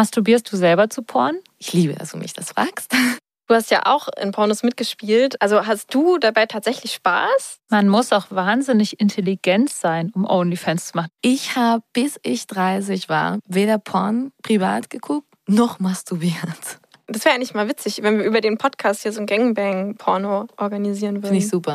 Masturbierst du selber zu Porn? Ich liebe, dass du mich das fragst. Du hast ja auch in Pornos mitgespielt. Also hast du dabei tatsächlich Spaß? Man muss auch wahnsinnig intelligent sein, um OnlyFans zu machen. Ich habe, bis ich 30 war, weder Porn privat geguckt, noch masturbiert. Das wäre eigentlich mal witzig, wenn wir über den Podcast hier so ein Gangbang-Porno organisieren würden. Finde ich super.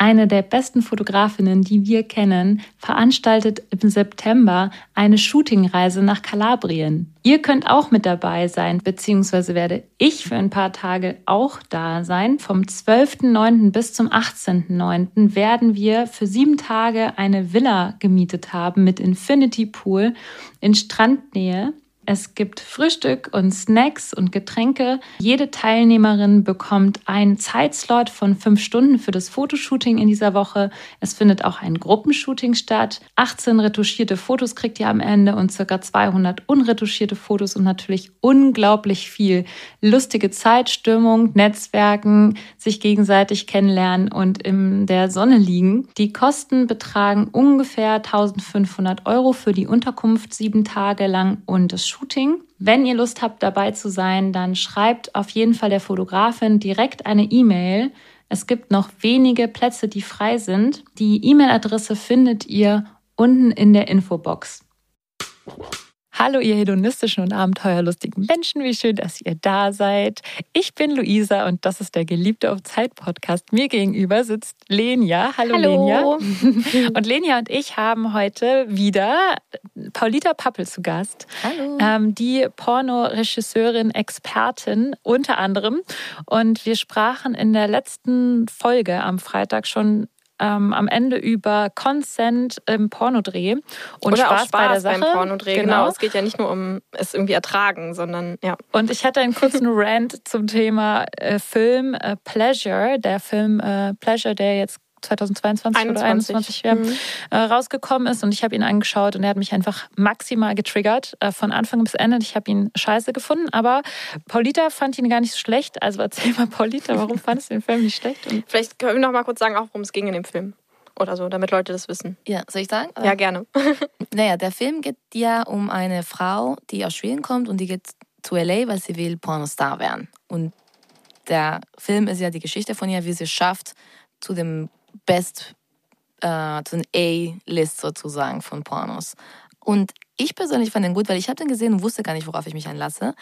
eine der besten Fotografinnen, die wir kennen, veranstaltet im September eine Shootingreise nach Kalabrien. Ihr könnt auch mit dabei sein, beziehungsweise werde ich für ein paar Tage auch da sein. Vom 12.09. bis zum 18.09. werden wir für sieben Tage eine Villa gemietet haben mit Infinity Pool in Strandnähe. Es gibt Frühstück und Snacks und Getränke. Jede Teilnehmerin bekommt einen Zeitslot von fünf Stunden für das Fotoshooting in dieser Woche. Es findet auch ein Gruppenshooting statt. 18 retuschierte Fotos kriegt ihr am Ende und circa 200 unretuschierte Fotos und natürlich unglaublich viel lustige Zeitstimmung, Netzwerken, sich gegenseitig kennenlernen und in der Sonne liegen. Die Kosten betragen ungefähr 1500 Euro für die Unterkunft sieben Tage lang und das Shooting. Wenn ihr Lust habt, dabei zu sein, dann schreibt auf jeden Fall der Fotografin direkt eine E-Mail. Es gibt noch wenige Plätze, die frei sind. Die E-Mail-Adresse findet ihr unten in der Infobox. Hallo, ihr hedonistischen und abenteuerlustigen Menschen, wie schön, dass ihr da seid. Ich bin Luisa und das ist der Geliebte auf Zeit Podcast. Mir gegenüber sitzt Lenia. Hallo, Hallo. Lenia. Und Lenia und ich haben heute wieder Paulita Pappel zu Gast. Hallo. Ähm, die Pornoregisseurin, Expertin unter anderem. Und wir sprachen in der letzten Folge am Freitag schon ähm, am Ende über Consent im Pornodreh und Oder Spaß, auch Spaß bei der Sache. beim Pornodreh. Genau. Es geht ja nicht nur um es irgendwie ertragen, sondern ja. Und ich hatte einen kurzen Rant zum Thema äh, Film äh, Pleasure, der Film äh, Pleasure, der jetzt 2022 oder 21. 2021 ja, Mhm. äh, rausgekommen ist und ich habe ihn angeschaut und er hat mich einfach maximal getriggert äh, von Anfang bis Ende. Ich habe ihn scheiße gefunden, aber Paulita fand ihn gar nicht so schlecht. Also erzähl mal, Paulita, warum fandest du den Film nicht schlecht? Und Vielleicht können wir noch mal kurz sagen, auch worum es ging in dem Film. Oder so, damit Leute das wissen. Ja, soll ich sagen? Ja, gerne. Naja, der Film geht ja um eine Frau, die aus Schweden kommt und die geht zu LA, weil sie will Pornostar werden. Und der Film ist ja die Geschichte von ihr, wie sie es schafft, zu dem Best, äh, zu den A-List sozusagen von Pornos. Und ich persönlich fand den gut, weil ich habe den gesehen und wusste gar nicht, worauf ich mich einlasse.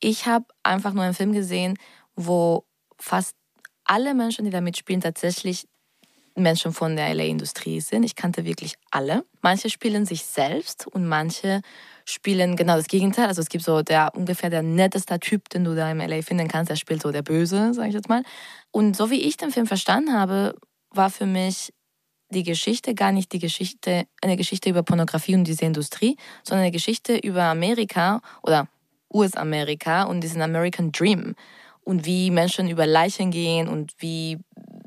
Ich habe einfach nur einen Film gesehen, wo fast alle Menschen, die da mitspielen, tatsächlich Menschen von der LA-Industrie sind. Ich kannte wirklich alle. Manche spielen sich selbst und manche spielen genau das Gegenteil. Also es gibt so der ungefähr der netteste Typ, den du da im LA finden kannst. Der spielt so der Böse, sage ich jetzt mal. Und so wie ich den Film verstanden habe, war für mich die Geschichte gar nicht die Geschichte, eine Geschichte über Pornografie und diese Industrie, sondern eine Geschichte über Amerika oder US-Amerika und diesen American Dream und wie Menschen über Leichen gehen und wie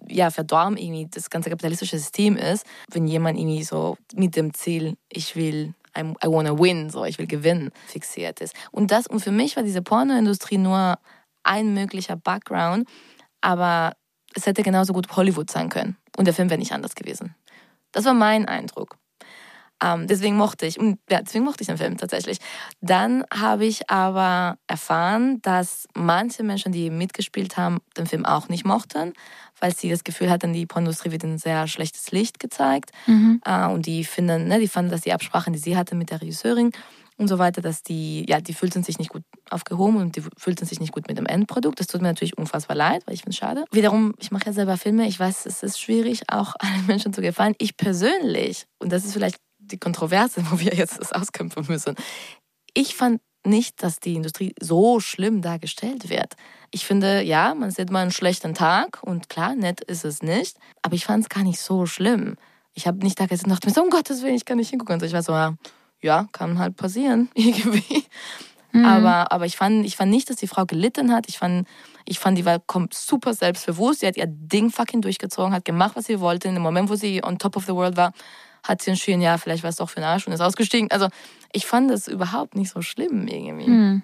ja, verdorben irgendwie das ganze kapitalistische System ist, wenn jemand irgendwie so mit dem Ziel, ich will, I'm, I wanna win, so, ich will gewinnen, fixiert ist. Und das, und für mich war diese Pornoindustrie nur ein möglicher Background, aber es hätte genauso gut Hollywood sein können. Und der Film wäre nicht anders gewesen. Das war mein Eindruck. Ähm, deswegen mochte ich, ja, deswegen mochte ich den Film tatsächlich. Dann habe ich aber erfahren, dass manche Menschen, die mitgespielt haben, den Film auch nicht mochten, weil sie das Gefühl hatten, die Pornindustrie wird ein sehr schlechtes Licht gezeigt. Äh, und die finden, ne, die fanden, dass die Absprachen, die sie hatte mit der Regisseurin und so weiter, dass die, ja, die fühlten sich nicht gut aufgehoben und die fühlten sich nicht gut mit dem Endprodukt. Das tut mir natürlich unfassbar leid, weil ich finde es schade. Wiederum, ich mache ja selber Filme. Ich weiß, es ist schwierig, auch allen Menschen zu gefallen. Ich persönlich, und das ist vielleicht die Kontroverse, wo wir jetzt das auskämpfen müssen. Ich fand nicht, dass die Industrie so schlimm dargestellt wird. Ich finde, ja, man sieht mal einen schlechten Tag und klar, nett ist es nicht, aber ich fand es gar nicht so schlimm. Ich habe nicht da gesessen und dachte mir so, um Gottes Willen, ich kann nicht hingucken. Und ich war so, ja, kann halt passieren, irgendwie. Mhm. Aber, aber ich, fand, ich fand nicht, dass die Frau gelitten hat. Ich fand, ich fand, die war super selbstbewusst. Sie hat ihr Ding fucking durchgezogen, hat gemacht, was sie wollte. In dem Moment, wo sie on top of the world war, hat sie entschieden, ja, vielleicht war es doch für den Arsch und ist ausgestiegen. Also ich fand das überhaupt nicht so schlimm irgendwie. Mhm.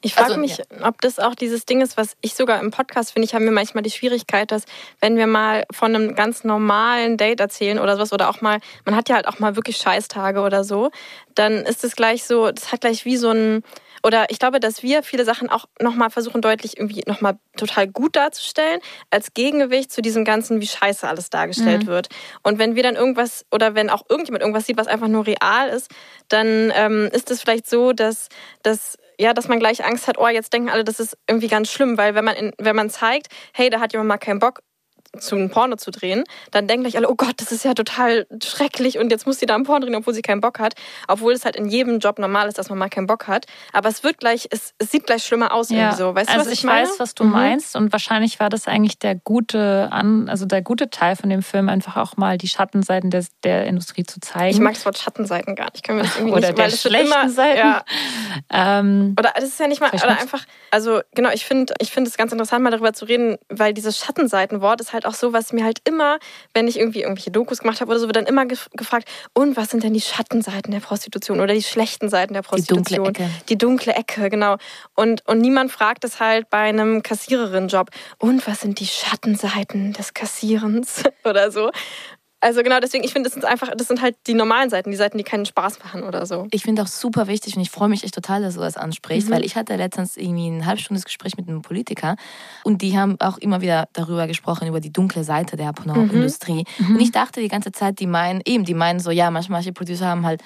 Ich frage also, mich, ja. ob das auch dieses Ding ist, was ich sogar im Podcast finde. Ich habe mir manchmal die Schwierigkeit, dass wenn wir mal von einem ganz normalen Date erzählen oder sowas oder auch mal, man hat ja halt auch mal wirklich Scheißtage oder so, dann ist es gleich so, das hat gleich wie so ein, oder ich glaube, dass wir viele Sachen auch nochmal versuchen, deutlich irgendwie nochmal total gut darzustellen, als Gegengewicht zu diesem ganzen, wie scheiße alles dargestellt mhm. wird. Und wenn wir dann irgendwas, oder wenn auch irgendjemand irgendwas sieht, was einfach nur real ist, dann ähm, ist es vielleicht so, dass, dass ja, dass man gleich Angst hat, oh, jetzt denken alle, das ist irgendwie ganz schlimm, weil wenn man, in, wenn man zeigt, hey, da hat jemand mal keinen Bock, zum Porno zu drehen, dann denken gleich alle, oh Gott, das ist ja total schrecklich und jetzt muss sie da ein Porno drehen, obwohl sie keinen Bock hat. Obwohl es halt in jedem Job normal ist, dass man mal keinen Bock hat. Aber es wird gleich, es, es sieht gleich schlimmer aus ja. irgendwie so. Weißt also du, was ich, ich weiß, was du mhm. meinst und wahrscheinlich war das eigentlich der gute, also der gute Teil von dem Film, einfach auch mal die Schattenseiten der, der Industrie zu zeigen. Ich mag das Wort Schattenseiten gar nicht. Ich kann mir das irgendwie oder nicht, der schlechten immer, Seiten. Ja. Ähm, oder das ist ja nicht mal, oder einfach, also genau, ich finde ich finde es ganz interessant, mal darüber zu reden, weil dieses Schattenseitenwort ist halt auch so, was mir halt immer, wenn ich irgendwie irgendwelche Dokus gemacht habe oder so, wird dann immer gefragt, und was sind denn die Schattenseiten der Prostitution oder die schlechten Seiten der Prostitution? Die dunkle Ecke. Die dunkle Ecke, genau. Und, und niemand fragt es halt bei einem Kassiererin-Job. Und was sind die Schattenseiten des Kassierens oder so? Also genau, deswegen, ich finde, das sind einfach, das sind halt die normalen Seiten, die Seiten, die keinen Spaß machen oder so. Ich finde auch super wichtig und ich freue mich echt total, dass du das ansprichst, mhm. weil ich hatte letztens irgendwie ein halbstundes Gespräch mit einem Politiker und die haben auch immer wieder darüber gesprochen, über die dunkle Seite der Pornoindustrie. Mhm. Und ich dachte die ganze Zeit, die meinen, eben, die meinen so, ja, manchmal manche Producer haben halt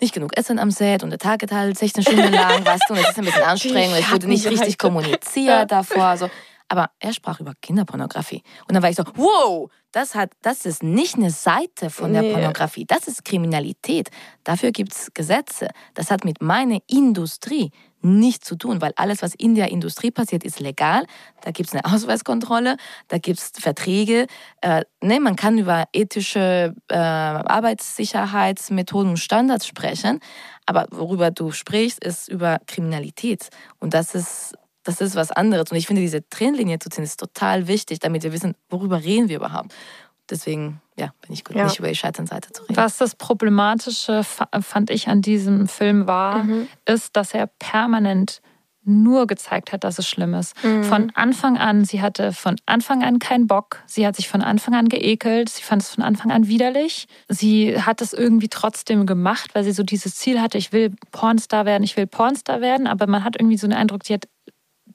nicht genug Essen am Set und der Tag geht halt 16 Stunden lang, weißt du, und es ist ein bisschen anstrengend es wurde nicht richtig kommuniziert davor. So. Aber er sprach über Kinderpornografie. Und dann war ich so, wow, das, hat, das ist nicht eine Seite von der nee. Pornografie, das ist Kriminalität. Dafür gibt es Gesetze. Das hat mit meiner Industrie nichts zu tun, weil alles, was in der Industrie passiert, ist legal. Da gibt es eine Ausweiskontrolle, da gibt es Verträge. Äh, ne, man kann über ethische äh, Arbeitssicherheitsmethoden und Standards sprechen, aber worüber du sprichst, ist über Kriminalität. Und das ist das ist was anderes. Und ich finde, diese Trennlinie zu ziehen, ist total wichtig, damit wir wissen, worüber reden wir überhaupt. Deswegen, ja, bin ich gut, ja. nicht über die Schattenseite zu reden. Was das Problematische fand ich an diesem Film war, mhm. ist, dass er permanent nur gezeigt hat, dass es schlimm ist. Mhm. Von Anfang an, sie hatte von Anfang an keinen Bock. Sie hat sich von Anfang an geekelt. Sie fand es von Anfang an widerlich. Sie hat es irgendwie trotzdem gemacht, weil sie so dieses Ziel hatte, ich will Pornstar werden, ich will Pornstar werden. Aber man hat irgendwie so den Eindruck, sie hat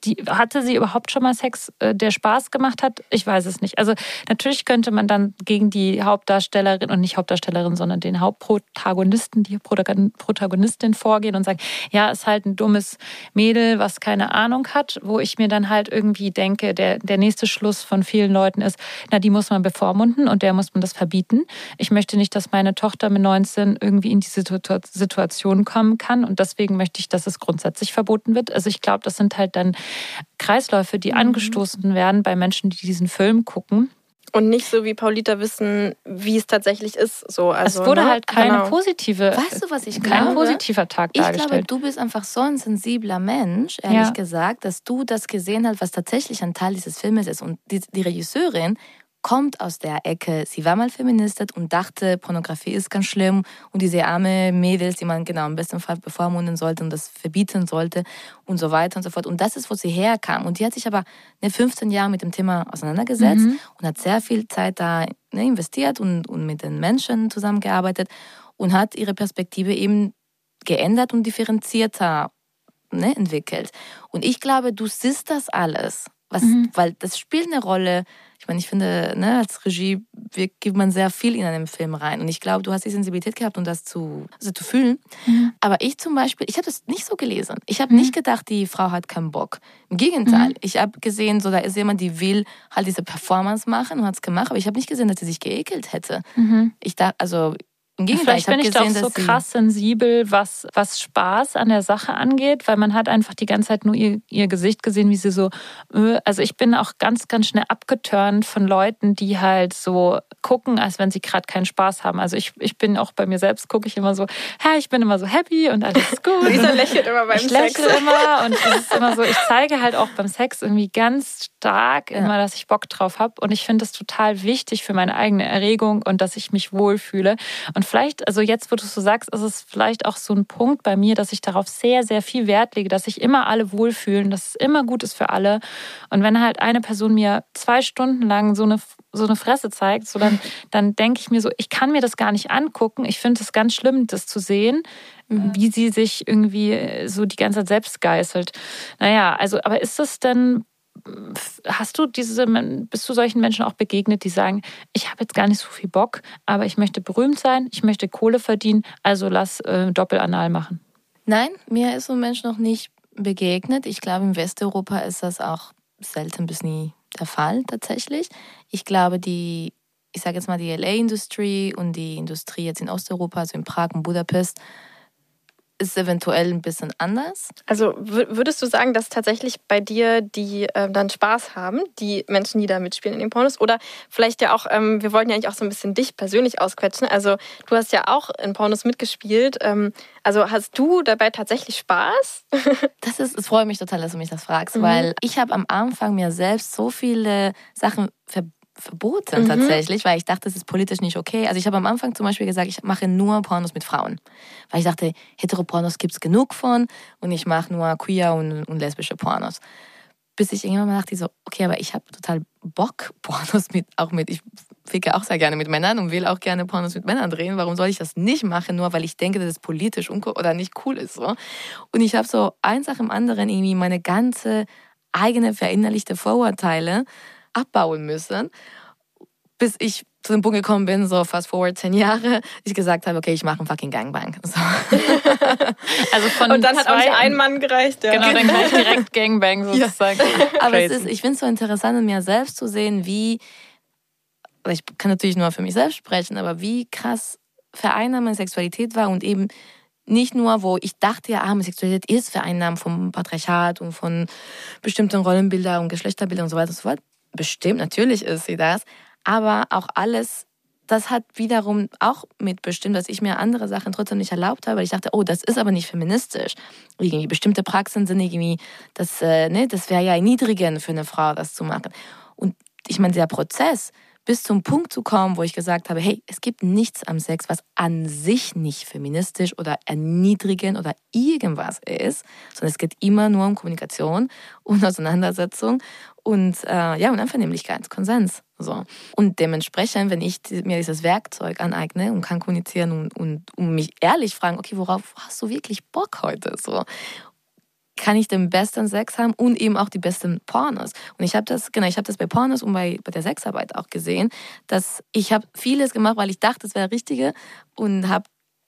die, hatte sie überhaupt schon mal Sex, äh, der Spaß gemacht hat? Ich weiß es nicht. Also natürlich könnte man dann gegen die Hauptdarstellerin und nicht Hauptdarstellerin, sondern den Hauptprotagonisten, die Protagonistin vorgehen und sagen, ja, ist halt ein dummes Mädel, was keine Ahnung hat, wo ich mir dann halt irgendwie denke, der, der nächste Schluss von vielen Leuten ist, na, die muss man bevormunden und der muss man das verbieten. Ich möchte nicht, dass meine Tochter mit 19 irgendwie in diese Situation kommen kann und deswegen möchte ich, dass es grundsätzlich verboten wird. Also ich glaube, das sind halt dann Kreisläufe, die mhm. angestoßen werden bei Menschen, die diesen Film gucken. Und nicht so wie Paulita wissen, wie es tatsächlich ist. So, also, es wurde ne? halt keine genau. positive, weißt du, was ich kein glaube? positiver Tag ich dargestellt. Ich glaube, du bist einfach so ein sensibler Mensch, ehrlich ja. gesagt, dass du das gesehen hast, was tatsächlich ein Teil dieses Filmes ist. Und die, die Regisseurin kommt aus der Ecke, sie war mal Feministin und dachte, Pornografie ist ganz schlimm und diese arme Mädels, die man genau im besten Fall bevormunden sollte und das verbieten sollte und so weiter und so fort. Und das ist, wo sie herkam. Und die hat sich aber ne, 15 Jahre mit dem Thema auseinandergesetzt mhm. und hat sehr viel Zeit da ne, investiert und, und mit den Menschen zusammengearbeitet und hat ihre Perspektive eben geändert und differenzierter ne, entwickelt. Und ich glaube, du siehst das alles. Was, mhm. Weil das spielt eine Rolle, ich meine, ich finde, ne, als Regie gibt man sehr viel in einem Film rein. Und ich glaube, du hast die Sensibilität gehabt, um das zu, also zu fühlen. Mhm. Aber ich zum Beispiel, ich habe das nicht so gelesen. Ich habe mhm. nicht gedacht, die Frau hat keinen Bock. Im Gegenteil, mhm. ich habe gesehen, so da ist jemand, die will halt diese Performance machen und hat es gemacht. Aber ich habe nicht gesehen, dass sie sich geekelt hätte. Mhm. Ich dachte, also Im Gegenteil, Vielleicht bin ich doch so krass sensibel, was, was Spaß an der Sache angeht, weil man hat einfach die ganze Zeit nur ihr, ihr Gesicht gesehen, wie sie so, äh, also ich bin auch ganz, ganz schnell abgeturnt von Leuten, die halt so gucken, als wenn sie gerade keinen Spaß haben. Also ich, ich bin auch bei mir selbst, gucke ich immer so, hä, ich bin immer so happy und alles ist gut. Lisa lächelt immer beim ich Sex. lächle immer und es ist immer so, ich zeige halt auch beim Sex irgendwie ganz stark Ja. immer, dass ich Bock drauf habe und ich finde das total wichtig für meine eigene Erregung und dass ich mich wohlfühle. Und vielleicht, also jetzt, wo du es so sagst, ist es vielleicht auch so ein Punkt bei mir, dass ich darauf sehr, sehr viel Wert lege, dass sich immer alle wohlfühlen, dass es immer gut ist für alle. Und wenn halt eine Person mir zwei Stunden lang so eine, so eine Fresse zeigt, so dann, dann denke ich mir so, ich kann mir das gar nicht angucken. Ich finde es ganz schlimm, das zu sehen, wie sie sich irgendwie so die ganze Zeit selbst geißelt. Naja, also, aber ist das denn Hast du diese, bist du solchen Menschen auch begegnet, die sagen, ich habe jetzt gar nicht so viel Bock, aber ich möchte berühmt sein, ich möchte Kohle verdienen, also lass äh, Doppelanal machen? Nein, mir ist so ein Mensch noch nicht begegnet. Ich glaube, in Westeuropa ist das auch selten bis nie der Fall tatsächlich. Ich glaube, die, ich sage jetzt mal, die LA-Industrie und die Industrie jetzt in Osteuropa, also in Prag und Budapest, ist eventuell ein bisschen anders. Also wür- würdest du sagen, dass tatsächlich bei dir die ähm, dann Spaß haben, die Menschen, die da mitspielen in den Pornos? Oder vielleicht ja auch, ähm, wir wollten ja eigentlich auch so ein bisschen dich persönlich ausquetschen. Also du hast ja auch in Pornos mitgespielt. Ähm, also hast du dabei tatsächlich Spaß? Das ist, es freut mich total, dass du mich das fragst, Mhm. weil ich habe am Anfang mir selbst so viele Sachen ver verboten Mhm. tatsächlich, weil ich dachte, das ist politisch nicht okay. Also ich habe am Anfang zum Beispiel gesagt, ich mache nur Pornos mit Frauen, weil ich dachte, Heteropornos gibt es genug von und ich mache nur queer und, und lesbische Pornos. Bis ich irgendwann mal dachte, so, okay, aber ich habe total Bock, Pornos mit, auch mit, ich ficke auch sehr gerne mit Männern und will auch gerne Pornos mit Männern drehen. Warum soll ich das nicht machen, nur weil ich denke, dass es politisch oder nicht cool ist? So? Und ich habe so eins nach dem anderen irgendwie meine ganze eigene verinnerlichte Vorurteile abbauen müssen, bis ich zu dem Punkt gekommen bin, so fast forward zehn Jahre, ich gesagt habe, okay, ich mache einen fucking Gangbang. So. Also von Und dann hat auch nicht ein Mann gereicht. Ja. Genau, dann gleich direkt Gangbang sozusagen. Aber es ist, ich finde es so interessant, in mir selbst zu sehen, wie, ich kann natürlich nur für mich selbst sprechen, aber wie krass vereinnahmt meine Sexualität war und eben nicht nur, wo ich dachte, ja, ah, meine Sexualität ist vereinnahmt vom Patriarchat und von bestimmten Rollenbildern und Geschlechterbildern und so weiter und so fort. Bestimmt, natürlich ist sie das. Aber auch alles, das hat wiederum auch mitbestimmt, dass ich mir andere Sachen trotzdem nicht erlaubt habe, weil ich dachte, oh, das ist aber nicht feministisch. Irgendwie bestimmte Praxen sind irgendwie, das, äh, ne, das wäre ja erniedrigend für eine Frau, das zu machen. Und ich meine, der Prozess, bis zum Punkt zu kommen, wo ich gesagt habe, hey, es gibt nichts am Sex, was an sich nicht feministisch oder erniedrigend oder irgendwas ist, sondern es geht immer nur um Kommunikation und Auseinandersetzung und äh, ja und Einvernehmlichkeit, Konsens. So. Und dementsprechend, wenn ich mir dieses Werkzeug aneigne und kann kommunizieren und, und, und mich ehrlich fragen, okay, worauf hast du wirklich Bock heute? So kann ich den besten Sex haben und eben auch die besten Pornos. Und ich habe das, genau, ich habe das bei Pornos und bei, bei der Sexarbeit auch gesehen, dass ich habe vieles gemacht, weil ich dachte, es wäre Richtige und habe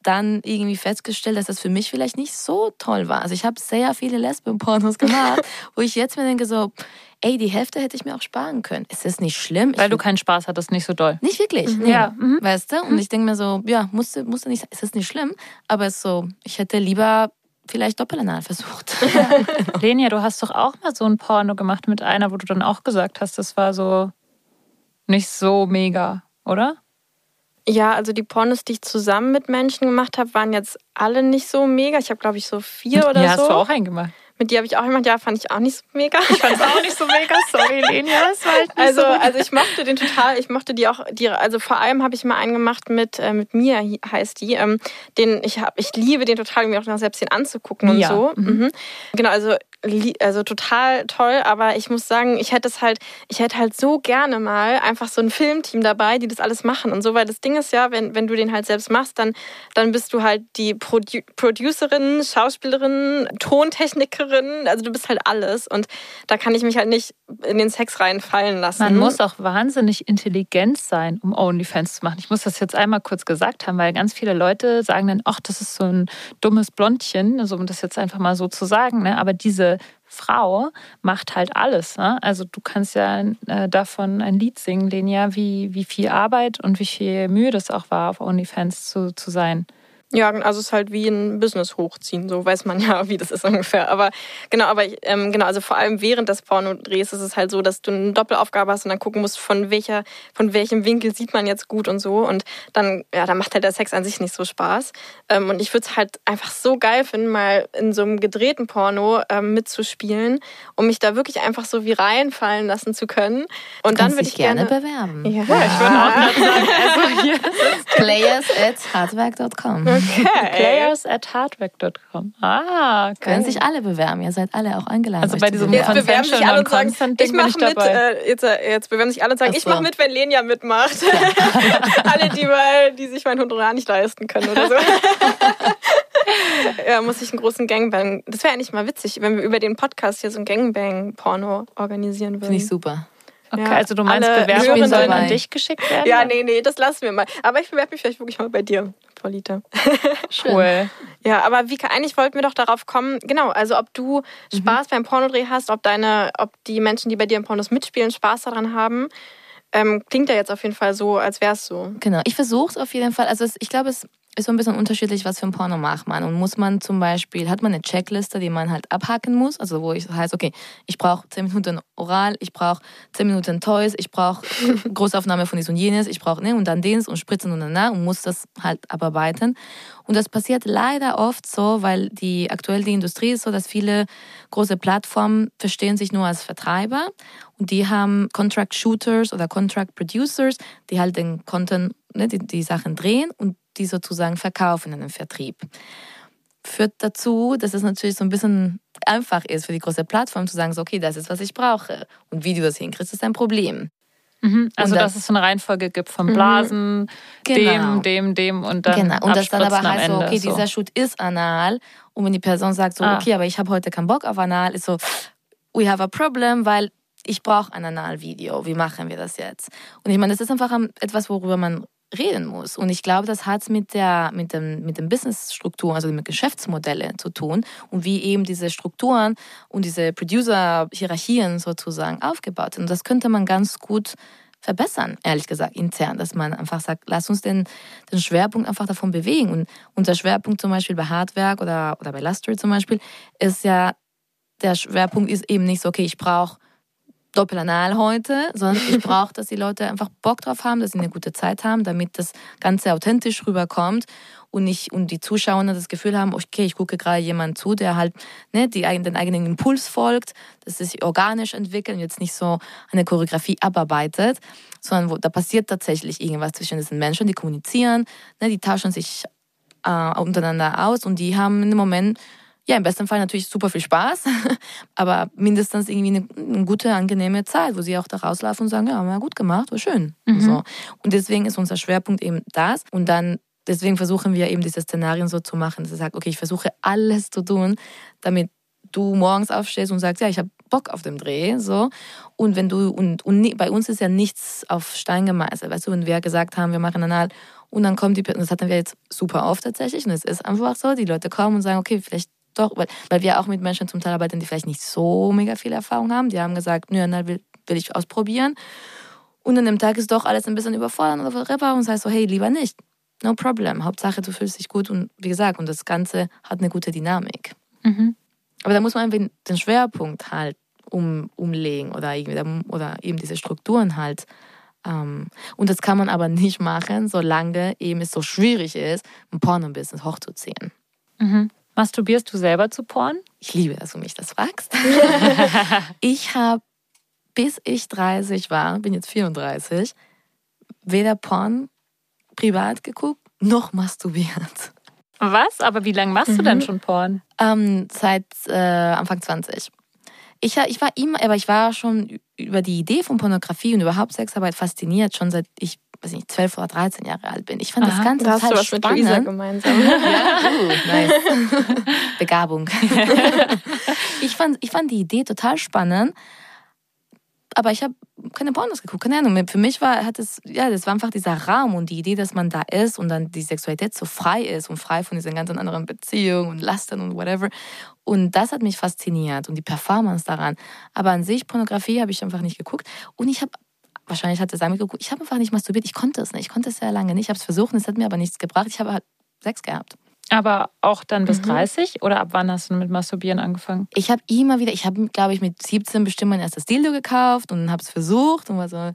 dann irgendwie festgestellt, dass das für mich vielleicht nicht so toll war. Also ich habe sehr viele Lesben-Pornos gemacht, wo ich jetzt mir denke so, ey, die Hälfte hätte ich mir auch sparen können. Es ist nicht schlimm. Weil ich du keinen Spaß hattest, nicht so doll. nicht wirklich. Nee. Ja, mhm. Weißt du? Und ich denke mir so, ja, musste, musste nicht, es ist nicht schlimm, aber es ist so, ich hätte lieber vielleicht Doppelanal versucht. Lenia, du hast doch auch mal so ein Porno gemacht mit einer, wo du dann auch gesagt hast, das war so nicht so mega, oder? Ja, also die Pornos, die ich zusammen mit Menschen gemacht habe, waren jetzt alle nicht so mega. Ich habe, glaube ich, so vier oder ja, so. hast du auch einen gemacht. Mit dir habe ich auch gemacht. Ja, fand ich auch nicht so mega. Ich fand es auch nicht so mega, sorry, Lenia, das war halt nicht Also, so gut. also ich mochte den total. Ich mochte die auch. Die, also vor allem habe ich mal einen gemacht mit äh, mit Mia hi- heißt die. Ähm, den ich habe, ich liebe den total, mir auch noch selbst den anzugucken und Mia, so. mhm. Mhm. Genau, also also total toll. Aber ich muss sagen, ich hätte es halt, ich hätte halt so gerne mal einfach so ein Filmteam dabei, die das alles machen und so. Weil das Ding ist ja, wenn wenn du den halt selbst machst, dann dann bist du halt die Produ Producerin, Schauspielerin, Tontechnikerin. Also du bist halt alles und da kann ich mich halt nicht in den Sex reinfallen lassen. Man muss auch wahnsinnig intelligent sein, um OnlyFans zu machen. Ich muss das jetzt einmal kurz gesagt haben, weil ganz viele Leute sagen dann, ach, das ist so ein dummes Blondchen, also um das jetzt einfach mal so zu sagen. Ne? Aber diese Frau macht halt alles. Ne? Also du kannst ja äh, davon ein Lied singen, Lenia, wie, wie viel Arbeit und wie viel Mühe das auch war, auf OnlyFans zu, zu sein. Ja, also es ist halt wie ein Business hochziehen, so weiß man ja, wie das ist ungefähr. Aber genau, aber ähm, genau, also vor allem während des Pornodrehs ist es halt so, dass du eine Doppelaufgabe hast und dann gucken musst, von welcher, von welchem Winkel sieht man jetzt gut und so. Und dann, ja, dann macht halt der Sex an sich nicht so Spaß. Ähm, und ich würde es halt einfach so geil finden, mal in so einem gedrehten Porno ähm, mitzuspielen, um mich da wirklich einfach so wie reinfallen lassen zu können. Und dann würde ich gerne, gerne bewerben. Ja, Ja, ich würde auch gerade sagen, also hier Players at hardwerk.com. Okay. players at hardwerk.com. Ah, Können geil. sich alle bewerben. Ihr seid alle auch eingeladen. Also bei diesem Jetzt bewerben. sich alle und sagen, ich mache mit. dabei. Äh, jetzt, jetzt bewerben sich alle und sagen, Ach ich so. mache mit, wenn Lenia mitmacht. alle, die, mal, die sich mein Honorar nicht leisten können oder so. ja, muss ich einen großen Gangbang. Das wäre eigentlich mal witzig, wenn wir über den Podcast hier so ein Gangbang-Porno organisieren würden. Finde ich super. Okay, Ja, also du meinst, Bewerbungen sollen an dich geschickt werden? Ja, nee, nee, das lassen wir mal. Aber ich bewerbe mich vielleicht wirklich mal bei dir, Paulita. Cool. Ja, aber Vika, eigentlich wollten wir doch darauf kommen, genau, also ob du Spaß beim Pornodreh hast, ob deine, ob die Menschen, die bei dir im Pornos mitspielen, Spaß daran haben. Ähm, klingt ja jetzt auf jeden Fall so, als wäre es so. Genau, ich versuche es auf jeden Fall. Also es, ich glaube, es ist so ein bisschen unterschiedlich, was für ein Porno macht man. Und muss man zum Beispiel, hat man eine Checkliste, die man halt abhaken muss, also wo ich heißt, okay, ich brauche 10 Minuten Oral, ich brauche 10 Minuten Toys, ich brauche Großaufnahme von dies und jenes, ich brauche, ne, und dann den und Spritzen und danach und muss das halt abarbeiten. Und das passiert leider oft so, weil die aktuell die Industrie ist so, dass viele große Plattformen verstehen sich nur als Vertreiber und die haben Contract Shooters oder Contract Producers, die halt den Content, ne, die, die Sachen drehen und die sozusagen verkaufen in den Vertrieb. Führt dazu, dass es natürlich so ein bisschen einfach ist für die große Plattform zu sagen, so, okay, das ist, was ich brauche. Und wie du das hinkriegst, ist ein Problem. Mhm. Also, Und dass das- es so eine Reihenfolge gibt von Blasen, Genau. dem, dem, dem und dann genau. Und das dann aber heißt so, okay, so. dieser Shoot ist anal. Und wenn die Person sagt so, Ah. okay, aber ich habe heute keinen Bock auf anal, ist so, we have a problem, weil ich brauche ein Anal-Video. Wie machen wir das jetzt? Und ich meine, das ist einfach etwas, worüber man reden muss. Und ich glaube, das hat mit der mit dem mit den Business-Strukturen, also mit Geschäftsmodelle zu tun und wie eben diese Strukturen und diese Producer-Hierarchien sozusagen aufgebaut sind. Und das könnte man ganz gut verbessern, ehrlich gesagt, intern, dass man einfach sagt, lass uns den, den Schwerpunkt einfach davon bewegen. Und unser Schwerpunkt zum Beispiel bei Hardwerk oder, oder bei Luster zum Beispiel ist ja, der Schwerpunkt ist eben nicht so, okay, ich brauche Doppelanal heute, sondern ich brauche, dass die Leute einfach Bock drauf haben, dass sie eine gute Zeit haben, damit das Ganze authentisch rüberkommt und nicht und die Zuschauer das Gefühl haben, okay, ich gucke gerade jemand zu, der halt ne, die, den eigenen Impuls folgt, dass es sich organisch entwickelt und jetzt nicht so eine Choreografie abarbeitet, sondern wo, da passiert tatsächlich irgendwas zwischen diesen Menschen, die kommunizieren, ne, die tauschen sich äh, untereinander aus und die haben im Moment ja, im besten Fall natürlich super viel Spaß, aber mindestens irgendwie eine, eine gute, angenehme Zeit, wo sie auch da rauslaufen und sagen, ja, haben wir gut gemacht, war schön. Mhm. So. Und deswegen ist unser Schwerpunkt eben das. Und dann, deswegen versuchen wir eben diese Szenarien so zu machen, dass er sagt, okay, ich versuche alles zu tun, damit du morgens aufstehst und sagst, ja, ich habe Bock auf den Dreh, so. Und wenn du, und, und bei uns ist ja nichts auf Stein gemeißelt, weißt du, wenn wir gesagt haben, wir machen Anal, und dann kommt die, Person- das hatten wir jetzt super oft tatsächlich, und es ist einfach so, die Leute kommen und sagen, okay, vielleicht doch, weil, weil wir auch mit Menschen zum Teil arbeiten, die vielleicht nicht so mega viel Erfahrung haben. Die haben gesagt, nö, Anal will, will ich ausprobieren. Und an dem Tag ist doch alles ein bisschen überfordert oder whatever und sagst so, hey, lieber nicht. No problem. Hauptsache, du fühlst dich gut und wie gesagt, und das Ganze hat eine gute Dynamik. Mhm. Aber da muss man einfach den Schwerpunkt halt um, umlegen oder, irgendwie, oder eben diese Strukturen halt. Ähm, und das kann man aber nicht machen, solange eben es so schwierig ist, ein Porno-Business hochzuziehen. Mhm. Masturbierst du selber zu Porn? Ich liebe, dass du mich das fragst. ich habe, bis ich 30 war, bin jetzt 34, weder Porn privat geguckt, noch masturbiert. Was? Aber wie lange machst du denn schon Porn? Ähm, seit äh, Anfang 20. Ich, ich war immer, aber ich war schon über die Idee von Pornografie und überhaupt Sexarbeit fasziniert, schon seit ich, weiß nicht, 12 oder 13 Jahre alt bin. Ich fand Aha, das Ganze Da hast du total was mit Luisa spannend. gemeinsam. Ja, uh, nice. Begabung. ich, fand, ich fand die Idee total spannend. aber ich habe keine Pornos geguckt, keine Ahnung. Für mich war, hat es, ja, das war einfach dieser Raum und die Idee, dass man da ist und dann die Sexualität so frei ist und frei von diesen ganzen anderen Beziehungen und Lasten und whatever. Und das hat mich fasziniert und die Performance daran. Aber an sich, Pornografie habe ich einfach nicht geguckt. Und ich habe, wahrscheinlich hat es damit geguckt, ich habe einfach nicht masturbiert. Ich konnte es nicht. Ich konnte es sehr lange nicht. Ich habe es versucht und es hat mir aber nichts gebracht. Ich habe halt Sex gehabt. Aber auch dann bis Mhm. 30 oder ab wann hast du mit Masturbieren angefangen? Ich habe immer wieder, ich habe, glaube ich, mit 17 bestimmt mein erstes Dildo gekauft und habe es versucht und war so,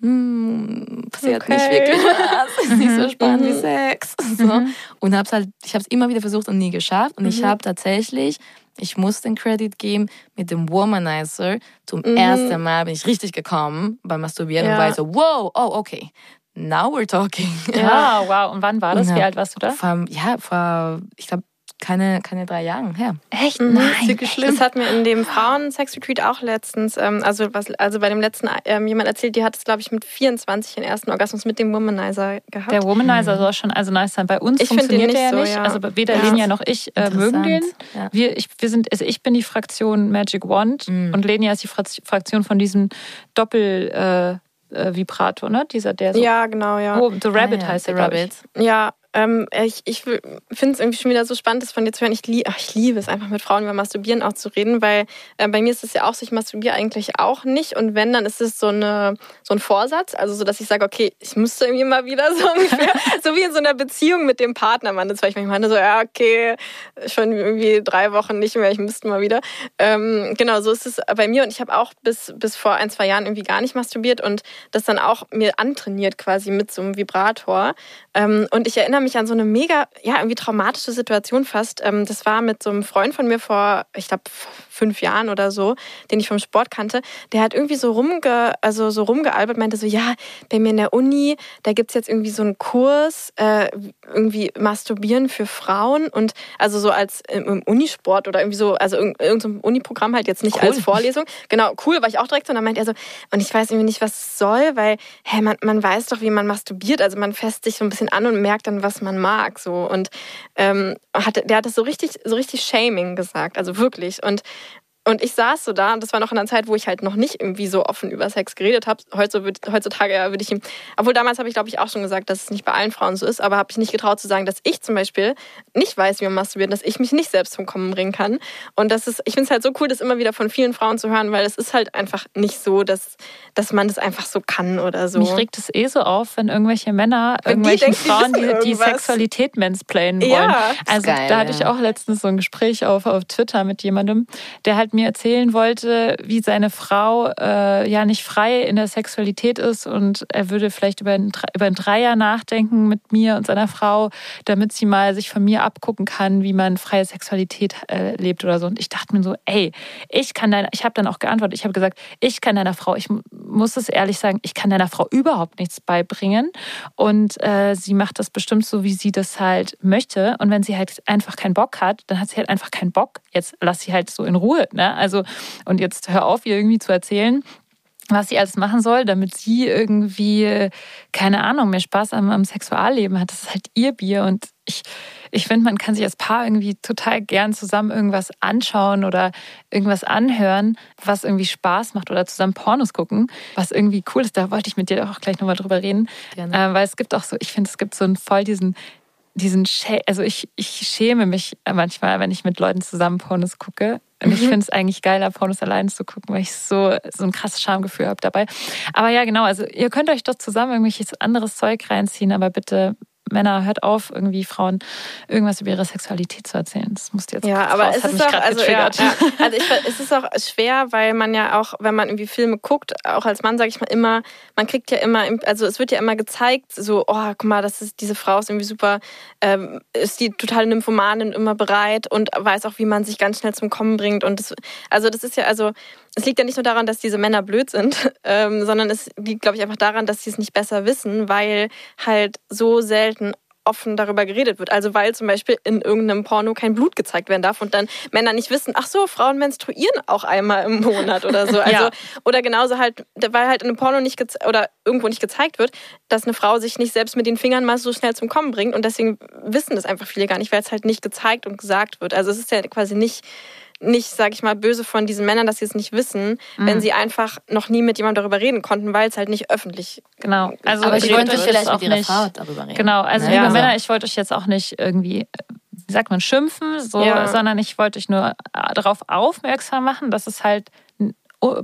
hm, passiert Okay. nicht wirklich was, ist nicht so spannend wie Mhm. Sex. So. Und hab's halt, ich habe es immer wieder versucht und nie geschafft. Und ich Mhm. habe tatsächlich, ich muss den Credit geben, mit dem Womanizer zum Mhm. ersten Mal bin ich richtig gekommen beim Masturbieren und Ja. war ich so, wow, oh, okay, now we're talking. Ja, wow. Und wann war das? Wie alt warst du da? Vor, ja, vor, ich glaube, keine, keine drei Jahren her. Echt? Mhm. Nein. Das hat mir in dem Frauen-Sex-Retreat auch letztens, ähm, also, was, also bei dem letzten ähm, jemand erzählt, die hat es, glaube ich, mit 24 den ersten Orgasmus mit dem Womanizer gehabt. Der Womanizer soll schon also nice sein. Bei uns Ich funktioniert der ja nicht so, nicht. ja. Also weder Ja. Lenia noch ich äh, mögen den. Ja. Wir, ich, wir sind, also ich bin die Fraktion Magic Wand Mhm. und Lenia ist die Fra- Fraktion von diesem Doppel äh, äh, Vibrator, ne? Dieser, der so. ja, genau, ja. Oh, The Rabbit Ah, ja, heißt The der, glaub ich. Rabbit. Ja, ähm, ich, ich finde es irgendwie schon wieder so spannend, das von dir zu hören. Ich, lie ach, ich liebe es einfach mit Frauen über Masturbieren auch zu reden, weil äh, bei mir ist es ja auch so, ich masturbiere eigentlich auch nicht. Und wenn, dann ist es so, eine, so ein Vorsatz. Also so, dass ich sage, okay, ich müsste irgendwie mal wieder so ungefähr, so wie in so einer Beziehung mit dem Partner. Man, das war ich manchmal so, ja, okay, schon irgendwie drei Wochen nicht mehr, ich müsste mal wieder. Ähm, genau, so ist es bei mir. Und ich habe auch bis, bis vor ein, zwei Jahren irgendwie gar nicht masturbiert und das dann auch mir antrainiert quasi mit so einem Vibrator. Ähm, und ich erinnere mich an so eine mega, ja, irgendwie traumatische Situation fast. Ähm, das war mit so einem Freund von mir vor, ich glaube, fünf Jahren oder so, den ich vom Sport kannte. Der hat irgendwie so rumge, also so rumgealbert, meinte so, ja, bei mir in der Uni, da gibt's jetzt irgendwie so einen Kurs, äh, irgendwie Masturbieren für Frauen und also so als im, im Unisport oder irgendwie so, also irg- irgendein so Uniprogramm halt jetzt nicht Cool. als Vorlesung. Genau, cool, war ich auch direkt so. Und dann meint er so, und ich weiß irgendwie nicht, was es soll, weil, hä, man, man weiß doch, wie man masturbiert. Also man fässt sich so ein bisschen an und merkt dann, was man mag. So. Und ähm, hat, der hat das so richtig, so richtig Shaming gesagt, also wirklich. Und und ich saß so da und das war noch in einer Zeit, wo ich halt noch nicht irgendwie so offen über Sex geredet habe. Heutzutage ja, würde ich ihm, obwohl damals habe ich glaube ich auch schon gesagt, dass es nicht bei allen Frauen so ist, aber habe ich nicht getraut zu sagen, dass ich zum Beispiel nicht weiß, wie man masturbiert, dass ich mich nicht selbst zum Kommen bringen kann. Und das ist, ich finde es halt so cool, das immer wieder von vielen Frauen zu hören, weil es ist halt einfach nicht so, dass, dass man das einfach so kann oder so. Mich regt es eh so auf, wenn irgendwelche Männer Wenn die Frauen die, die. Sexualität mansplainen wollen. Ja. Also geil, da hatte ich auch letztens so ein Gespräch auf, auf Twitter mit jemandem, der halt mir erzählen wollte, wie seine Frau äh, ja nicht frei in der Sexualität ist und er würde vielleicht über Dre- über einen Dreier nachdenken mit mir und seiner Frau, damit sie mal sich von mir abgucken kann, wie man freie Sexualität äh, lebt oder so. Und ich dachte mir so, ey, ich kann deiner, ich habe dann auch geantwortet, ich habe gesagt, ich kann deiner Frau, ich muss es ehrlich sagen, ich kann deiner Frau überhaupt nichts beibringen und äh, sie macht das bestimmt so, wie sie das halt möchte. Und wenn sie halt einfach keinen Bock hat, dann hat sie halt einfach keinen Bock. Jetzt lass sie halt so in Ruhe. Ne? Also und jetzt hör auf, ihr irgendwie zu erzählen, was sie alles machen soll, damit sie irgendwie, keine Ahnung, mehr Spaß am, am Sexualleben hat. Das ist halt ihr Bier. Und ich, ich finde, man kann sich als Paar irgendwie total gern zusammen irgendwas anschauen oder irgendwas anhören, was irgendwie Spaß macht oder zusammen Pornos gucken, was irgendwie cool ist. Da wollte ich mit dir auch gleich nochmal drüber reden. Äh, weil es gibt auch so, ich finde, es gibt so einen voll diesen, diesen Schä also ich, ich schäme mich manchmal, wenn ich mit Leuten zusammen Pornos gucke. Und ich finde es eigentlich geiler, Pornos allein zu gucken, weil ich so, so ein krasses Schamgefühl habe dabei. Aber ja, genau, also ihr könnt euch doch zusammen irgendwelches anderes Zeug reinziehen, aber bitte, Männer, hört auf, irgendwie Frauen irgendwas über ihre Sexualität zu erzählen. Das musst du jetzt Ja, aber raus, es ist auch, also, ja, ja, also ich, es ist auch schwer, weil man ja auch, wenn man irgendwie Filme guckt, auch als Mann sage ich mal immer, man kriegt ja immer, im- also es wird ja immer gezeigt, so, oh, guck mal, das ist diese Frau ist irgendwie super, ähm, ist die totale Nymphomanin immer bereit und weiß auch, wie man sich ganz schnell zum Kommen bringt und das, also das ist ja, also es liegt ja nicht nur daran, dass diese Männer blöd sind, ähm, sondern es liegt, glaube ich, einfach daran, dass sie es nicht besser wissen, weil halt so selten offen darüber geredet wird. Also weil zum Beispiel in irgendeinem Porno kein Blut gezeigt werden darf und dann Männer nicht wissen, ach so, Frauen menstruieren auch einmal im Monat oder so. Also, Ja. Oder genauso halt, weil halt in einem Porno nicht oder irgendwo nicht gezeigt wird, dass eine Frau sich nicht selbst mit den Fingern mal so schnell zum Kommen bringt und deswegen wissen das einfach viele gar nicht, weil es halt nicht gezeigt und gesagt wird. Also es ist ja quasi nicht nicht, sag ich mal, böse von diesen Männern, dass sie es nicht wissen, Mhm. wenn sie einfach noch nie mit jemandem darüber reden konnten, weil es halt nicht öffentlich. Genau. Also Aber ich wollte euch vielleicht auch mit nicht. Frau darüber reden. Genau, also Ne? liebe Also- Männer, ich wollte euch jetzt auch nicht irgendwie, wie sagt man, schimpfen, so, Ja. sondern ich wollte euch nur äh, darauf aufmerksam machen, dass es halt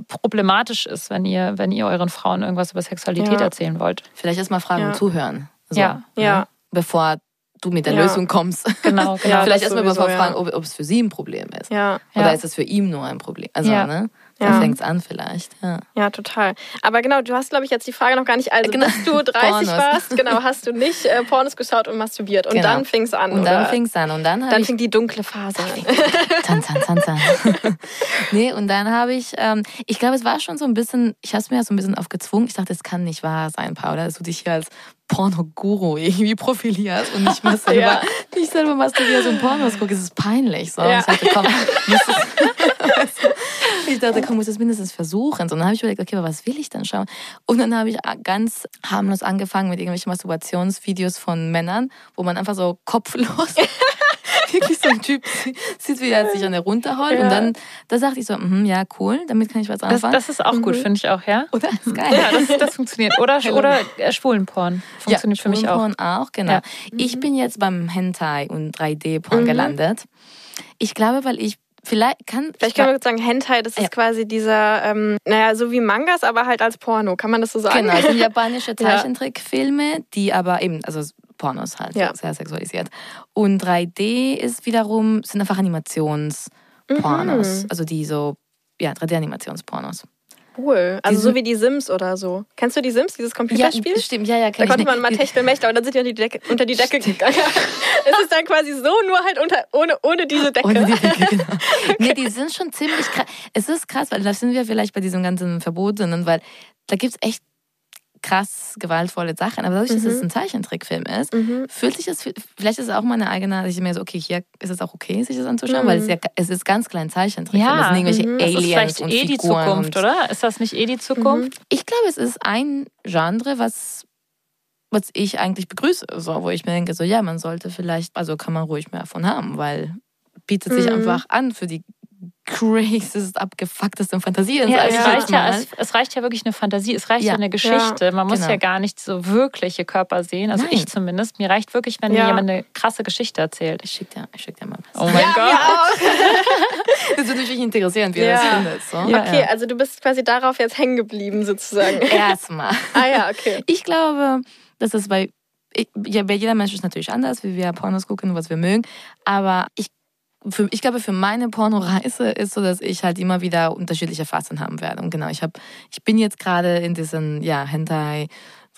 problematisch ist, wenn ihr, wenn ihr euren Frauen irgendwas über Sexualität Ja. erzählen wollt. Vielleicht erstmal fragen Ja. und zuhören. So, Ja. ne? Ja. Bevor du mit der Ja. Lösung kommst. Genau, genau. Vielleicht erstmal ja. fragen, ob, es für sie ein Problem ist. Ja, Oder ist es für ihn nur ein Problem? Also, Ja. ne? Ja. Da fängt es an vielleicht. Ja. ja, total. Aber genau, du hast, glaube ich, jetzt die Frage noch gar nicht. Also, Genau. bis du 30 Pornos. warst, genau, hast du nicht äh, Pornos geschaut und masturbiert. Und Genau. dann fing es an. Und dann fing es an. Und dann dann fing die dunkle Phase an. Tan, tan, tan, tan. nee, und dann habe ich, ähm, ich glaube, es war schon so ein bisschen, ich habe es mir ja so ein bisschen aufgezwungen. Ich dachte, es kann nicht wahr sein, Paula, dass du dich hier als Pornoguru irgendwie profilierst und nicht mal selber, Ja. nicht selber masturbierst und Pornos guckst. Es ist peinlich. So. Ja. Ich dachte, komm, ich dachte, komm, muss es mindestens versuchen. So, und dann habe ich überlegt, okay, aber was will ich denn schauen? Und dann habe ich ganz harmlos angefangen mit irgendwelchen Masturbationsvideos von Männern, wo man einfach so kopflos wirklich so ein Typ sieht, wie er sich an der runterholt. Ja. Und dann da sagte ich so, mhm, ja, cool, damit kann ich was Das, anfangen. das ist auch gut, Mhm. finde ich auch, ja. Oder? Das ist geil. Ja, das, das funktioniert. Oder, oder äh, Schwulenporn. Funktioniert für mich auch. Schwulenporn auch, genau. Ja. Ich bin jetzt beim Hentai und 3D-Porn Mhm. gelandet. Ich glaube, weil ich vielleicht kann. Vielleicht wir kurz sagen, Hentai, das ist Ja. quasi dieser, ähm, naja, so wie Mangas, aber halt als Porno. Kann man das so sagen? Genau, sind japanische Ja. Zeichentrickfilme, die aber eben, also Pornos halt, Ja. sehr sexualisiert. Und 3D ist wiederum, sind einfach Animationspornos. Mhm. Also die so, ja, 3D-Animationspornos. Cool. Also so wie die Sims oder so. Kennst du die Sims, dieses Computerspiel? stimmt, ja, ja, Da kenn ich konnte man mal Techtelmächte, aber dann sind die unter die Decke, unter die Decke gegangen. es ist dann quasi so, nur halt unter, ohne, ohne diese Decke. Ohne die Decke, genau. Nee, die sind schon ziemlich krass. Es ist krass, weil da sind wir vielleicht bei diesem ganzen Verbotenen, weil da gibt es echt krass gewaltvolle Sachen. Aber dadurch, dass es ein Zeichentrickfilm ist, Mhm. fühlt sich das, vielleicht ist es auch meine eigene, dass ich mir so, okay, hier ist es auch okay, sich das anzuschauen, Mhm. weil es, ist ja, es ist ganz klein Zeichentrickfilm. Ja, das sind irgendwelche mhm. Das ist Aliens vielleicht und eh die Figuren Zukunft, und, oder? Ist das nicht eh die Zukunft? Ich glaube, es ist ein Genre, was was ich eigentlich begrüße, so, wo ich mir denke, so ja, man sollte vielleicht, also kann man ruhig mehr davon haben, weil bietet sich Mhm. einfach an für die craziest, abgefucktesten Fantasien. Ja, sag es, ich reicht ja, es, es reicht ja wirklich eine Fantasie, es reicht ja, Ja. eine Geschichte. Man muss genau. ja gar nicht so wirkliche Körper sehen. Also Nein. ich zumindest. Mir reicht wirklich, wenn Ja. mir jemand eine krasse Geschichte erzählt. Ich schick dir, ich schick dir mal was. Oh mein ja, Gott. mir auch. Das würde mich interessieren, wie Ja. du das findest. So. Ja. Okay, also du bist quasi darauf jetzt hängen geblieben, sozusagen. Erstmal. ah ja, okay. Ich glaube, dass es bei, ich, ja, bei jeder Mensch ist natürlich anders, wie wir Pornos gucken, was wir mögen. Aber ich, für, ich glaube, für meine Pornoreise ist so, dass ich halt immer wieder unterschiedliche Phasen haben werde. Und genau, ich habe, ich bin jetzt gerade in diesen, ja, Hentai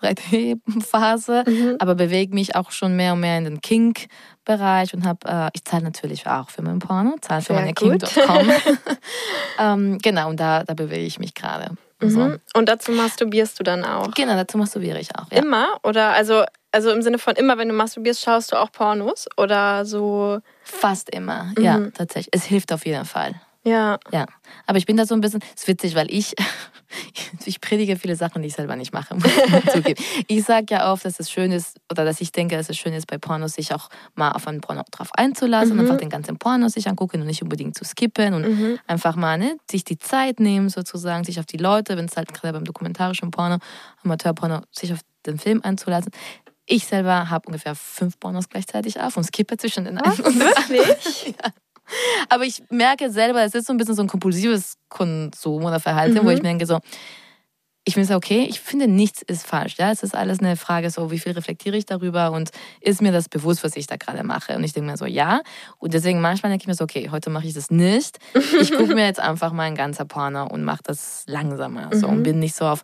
3D-Phase, Mhm. aber bewege mich auch schon mehr und mehr in den Kink-Bereich und habe, äh, ich zahle natürlich auch für mein Porno, zahle für Sehr meine. Kink.com. ähm, genau, und da, da bewege ich mich gerade. So. Mhm. Und dazu masturbierst du dann auch. Genau, dazu masturbiere ich auch. Ja. Immer? Oder also, also im Sinne von immer, wenn du masturbierst, schaust du auch Pornos? Oder so. Fast immer, ja, Mhm. tatsächlich. Es hilft auf jeden Fall. Ja. Ja. Aber ich bin da so ein bisschen, es ist witzig, weil ich, ich predige viele Sachen, die ich selber nicht mache, muss ich zugeben. Ich sage ja oft, dass es schön ist, oder dass ich denke, dass es schön ist, bei Pornos sich auch mal auf einen Porno drauf einzulassen Mhm. und einfach den ganzen Porno sich angucken und nicht unbedingt zu skippen und Mhm. einfach mal ne, sich die Zeit nehmen, sozusagen, sich auf die Leute, wenn es halt gerade beim dokumentarischen Porno, Amateurporno, sich auf den Film einzulassen. Ich selber habe ungefähr fünf Pornos gleichzeitig auf und skippe zwischen den einen und Wirklich? aber ich merke selber, es ist so ein bisschen so ein kompulsives Konsum oder Verhalten, wo ich mir denke so, ich finde es okay, ich finde nichts ist falsch. Ja, es ist alles eine Frage so, wie viel reflektiere ich darüber und ist mir das bewusst, was ich da gerade mache? Und ich denke mir so, ja. Und deswegen manchmal denke ich mir so, okay, heute mache ich das nicht. Ich gucke mir jetzt einfach mal ein ganzer Porno und mache das langsamer so und bin nicht so auf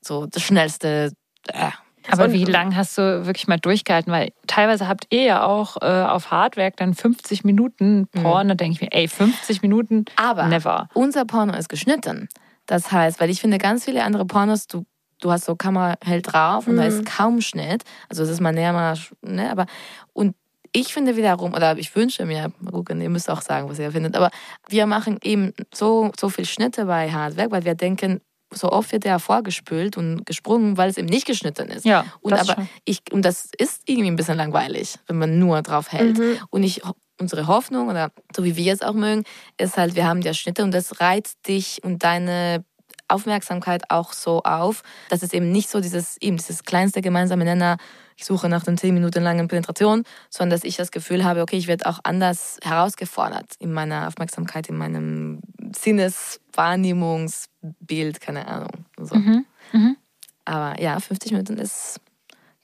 so das schnellste. Äh, Aber Und- wie lange hast du wirklich mal durchgehalten? Weil teilweise habt ihr ja auch äh, auf Hardwerk dann 50 Minuten Porn. Da denke ich mir, ey, 50 Minuten, Aber never. unser Porno ist geschnitten. Das heißt, weil ich finde, ganz viele andere Pornos, du, du hast so Kamera hält drauf und da ist kaum Schnitt. Also es ist mal näher, mal, ne, aber und ich finde wiederum, oder ich wünsche mir, gucken, ihr müsst auch sagen, was ihr findet, aber wir machen eben so, so viel Schnitte bei Hardwerk, weil wir denken, so oft wird der vorgespült und gesprungen, weil es eben nicht geschnitten ist. Ja, Und das aber schon. ich, und das ist irgendwie ein bisschen langweilig, wenn man nur drauf hält. Mhm. Und ich unsere Hoffnung oder so wie wir es auch mögen, ist halt, wir haben ja Schnitte und das reizt dich und deine Aufmerksamkeit auch so auf, dass es eben nicht so dieses, eben dieses kleinste gemeinsame Nenner, ich suche nach den zehn Minuten langen Penetration, sondern dass ich das Gefühl habe, okay, ich werde auch anders herausgefordert in meiner Aufmerksamkeit, in meinem Sinneswahrnehmungsbild, keine Ahnung. So. Mhm. Mhm. Aber ja, 50 Minuten ist,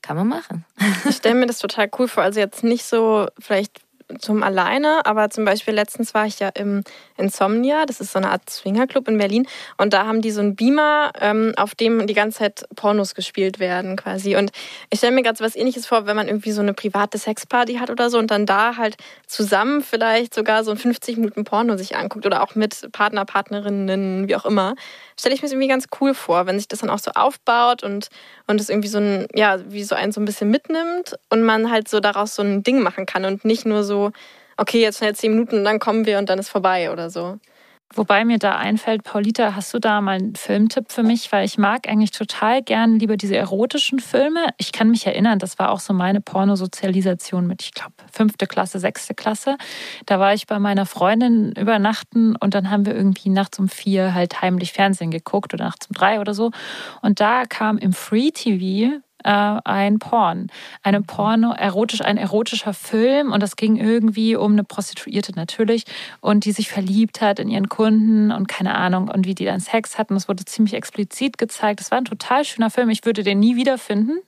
kann man machen. Ich stelle mir das total cool vor. Also jetzt nicht so vielleicht zum Alleine, aber zum Beispiel letztens war ich ja im Insomnia, das ist so eine Art Swingerclub in Berlin und da haben die so einen Beamer, ähm, auf dem die ganze Zeit Pornos gespielt werden quasi. Und ich stelle mir gerade so was ähnliches vor, wenn man irgendwie so eine private Sexparty hat oder so und dann da halt zusammen vielleicht sogar so ein 50 Minuten Porno sich anguckt oder auch mit Partner, Partnerinnen, wie auch immer, stelle ich mir das irgendwie ganz cool vor, wenn sich das dann auch so aufbaut und und es irgendwie so ein, ja, wie so einen so ein bisschen mitnimmt und man halt so daraus so ein Ding machen kann und nicht nur so, okay, jetzt schnell zehn Minuten und dann kommen wir und dann ist vorbei oder so. Wobei mir da einfällt, Paulita, hast du da mal einen Filmtipp für mich? Weil ich mag eigentlich total gern lieber diese erotischen Filme. Ich kann mich erinnern, das war auch so meine Pornosozialisation mit, ich glaube, fünfte Klasse, sechste Klasse. Da war ich bei meiner Freundin übernachten und dann haben wir irgendwie nachts um vier halt heimlich Fernsehen geguckt oder nachts um drei oder so. Und da kam im Free TV ein Porn. Eine Porno, erotisch, ein erotischer Film und das ging irgendwie um eine Prostituierte natürlich und die sich verliebt hat in ihren Kunden und keine Ahnung und wie die dann Sex hatten. Das wurde ziemlich explizit gezeigt. Das war ein total schöner Film. Ich würde den nie wiederfinden.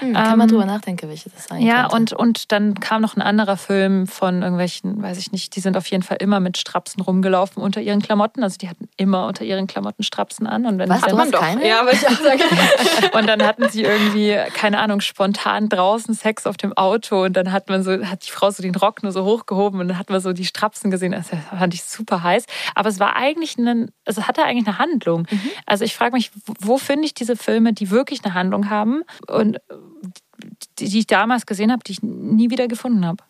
Hm, kann ähm, man drüber nachdenken, welche das sein Ja, und, und dann kam noch ein anderer Film von irgendwelchen, weiß ich nicht, die sind auf jeden Fall immer mit Strapsen rumgelaufen unter ihren Klamotten. Also die hatten immer unter ihren Klamotten Strapsen an. Und wenn Was, du hast keine? Ja, aber ich auch sagen. und dann hatten sie irgendwie keine Ahnung, spontan draußen Sex auf dem Auto und dann hat man so, hat die Frau so den Rock nur so hochgehoben und dann hat man so die Strapsen gesehen. Das fand ich super heiß. Aber es war eigentlich ein, also hatte eigentlich eine Handlung. Mhm. Also ich frage mich, wo finde ich diese Filme, die wirklich eine Handlung haben und die, die ich damals gesehen habe, die ich nie wieder gefunden habe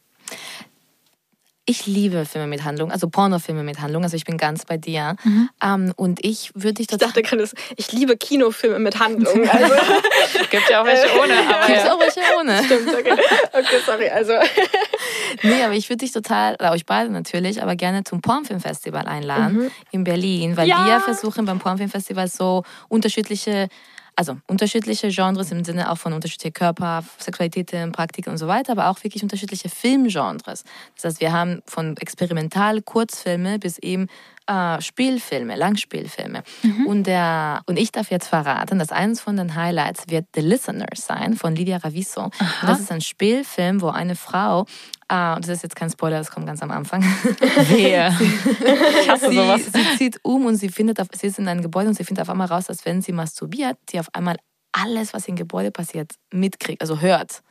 ich liebe Filme mit Handlung, also Pornofilme mit Handlung. Also ich bin ganz bei dir. Mhm. Um, und ich würde dich Ich dachte gerade, ich liebe Kinofilme mit Handlung. Also gibt ja auch welche ohne. Aber Gibt ja. auch welche ohne. Stimmt, okay. Okay, sorry. Also. nee, aber ich würde dich total, oder euch beide natürlich, aber gerne zum Pornfilmfestival einladen mhm. in Berlin, weil ja. wir versuchen beim Pornfilmfestival so unterschiedliche also unterschiedliche Genres im Sinne auch von unterschiedlichen Körper, Sexualitäten, Praktiken und so weiter, aber auch wirklich unterschiedliche Filmgenres. Das heißt, wir haben von experimental Kurzfilme bis eben äh, Spielfilme, Langspielfilme. Mhm. Und, der, und ich darf jetzt verraten, dass eines von den Highlights wird The Listener sein von Lydia Raviso. Das ist ein Spielfilm, wo eine Frau Ah, das ist jetzt kein Spoiler, das kommt ganz am Anfang. Wer? ich hasse sie, sowas. Sie zieht um und sie findet, auf, sie ist in einem Gebäude und sie findet auf einmal raus, dass wenn sie masturbiert, sie auf einmal alles, was im Gebäude passiert, mitkriegt, also hört.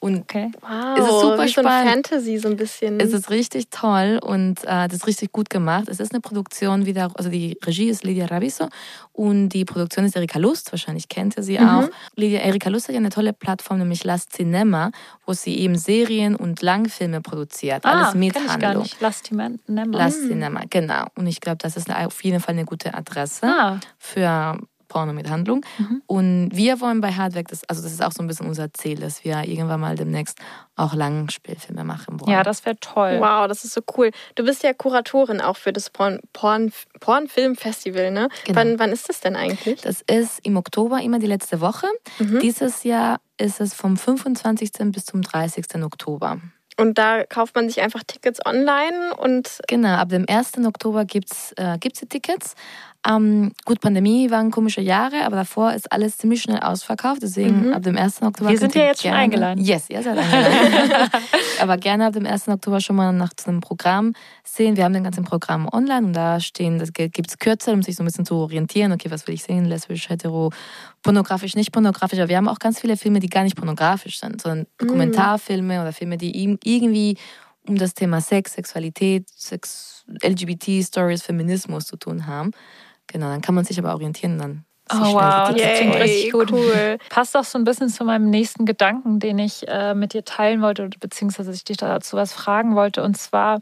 Und okay. wow, es ist super wie spannend. So Fantasy so ein bisschen. Es ist richtig toll und äh, das ist richtig gut gemacht. Es ist eine Produktion wieder, also die Regie ist Lydia Rabiso und die Produktion ist Erika Lust, wahrscheinlich kennt ihr sie mhm. auch. Lydia, Erika Lust hat ja eine tolle Plattform, nämlich Last Cinema, wo sie eben Serien und Langfilme produziert. Ah, alles mit Handlung. Ich gar nicht. Last Cinema. Last mhm. Cinema, genau. Und ich glaube, das ist auf jeden Fall eine gute Adresse ah. für Porno mit Handlung. Mhm. Und wir wollen bei Hardwerk, das, also das ist auch so ein bisschen unser Ziel, dass wir irgendwann mal demnächst auch Langspielfilme machen wollen. Ja, das wäre toll. Wow, das ist so cool. Du bist ja Kuratorin auch für das Porn, Porn, Pornfilmfestival, ne? Genau. Wann, wann ist das denn eigentlich? Das ist im Oktober, immer die letzte Woche. Mhm. Dieses Jahr ist es vom 25. bis zum 30. Oktober. Und da kauft man sich einfach Tickets online und. Genau, ab dem 1. Oktober gibt es äh, gibt's die Tickets. Ähm, gut, Pandemie waren komische Jahre, aber davor ist alles ziemlich schnell ausverkauft. Deswegen mhm. ab dem 1. Oktober. Wir sind ja jetzt gerne, schon eingeladen. Yes, ihr seid eingeladen. aber gerne ab dem 1. Oktober schon mal nach einem Programm sehen. Wir haben den ganzen Programm online und da stehen, das gibt es kürzer, um sich so ein bisschen zu orientieren. Okay, was will ich sehen? Lesbisch, hetero, pornografisch, nicht pornografisch. Aber wir haben auch ganz viele Filme, die gar nicht pornografisch sind, sondern mhm. Dokumentarfilme oder Filme, die irgendwie um das Thema Sex, Sexualität, Sex, LGBT-Stories, Feminismus zu tun haben. Genau, dann kann man sich aber orientieren dann. Oh wow, das klingt richtig gut. Cool. Passt auch so ein bisschen zu meinem nächsten Gedanken, den ich äh, mit dir teilen wollte, beziehungsweise ich dich dazu was fragen wollte. Und zwar,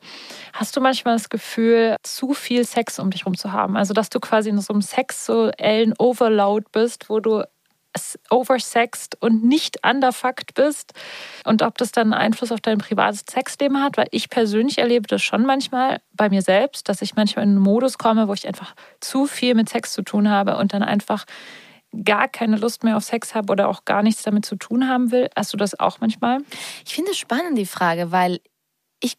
hast du manchmal das Gefühl, zu viel Sex um dich herum zu haben? Also, dass du quasi in so einem sexuellen Overload bist, wo du oversext und nicht underfucked bist und ob das dann Einfluss auf dein privates Sexleben hat, weil ich persönlich erlebe das schon manchmal bei mir selbst, dass ich manchmal in einen Modus komme, wo ich einfach zu viel mit Sex zu tun habe und dann einfach gar keine Lust mehr auf Sex habe oder auch gar nichts damit zu tun haben will. Hast du das auch manchmal? Ich finde es spannend, die Frage, weil ich,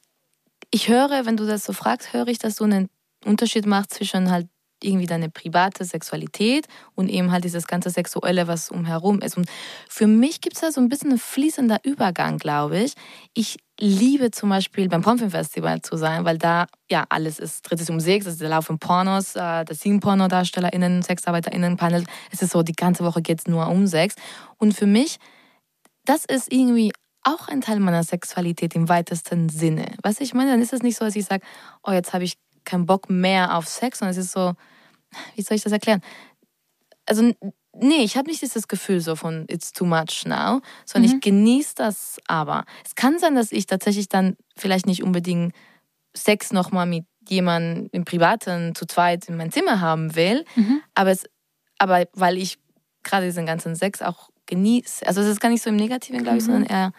ich höre, wenn du das so fragst, höre ich, dass du einen Unterschied machst zwischen halt irgendwie deine private Sexualität und eben halt dieses ganze Sexuelle, was umherum ist. Und für mich gibt es da so ein bisschen ein fließender Übergang, glaube ich. Ich liebe zum Beispiel beim Pomfim-Festival zu sein, weil da ja alles ist, dreht sich um Sex, da laufen Pornos, äh, da sind Pornodarstellerinnen, SexarbeiterInnen, Panel. Es ist so, die ganze Woche geht es nur um Sex. Und für mich, das ist irgendwie auch ein Teil meiner Sexualität im weitesten Sinne. Was ich meine, dann ist es nicht so, dass ich sage, oh, jetzt habe ich keinen Bock mehr auf Sex, sondern es ist so, wie soll ich das erklären? Also, nee, ich habe nicht dieses Gefühl so von it's too much now, sondern mhm. ich genieße das aber. Es kann sein, dass ich tatsächlich dann vielleicht nicht unbedingt Sex nochmal mit jemandem im Privaten zu zweit in mein Zimmer haben will, mhm. aber, es, aber weil ich gerade diesen ganzen Sex auch genieße. Also es ist gar nicht so im Negativen, glaube ich, mhm. sondern eher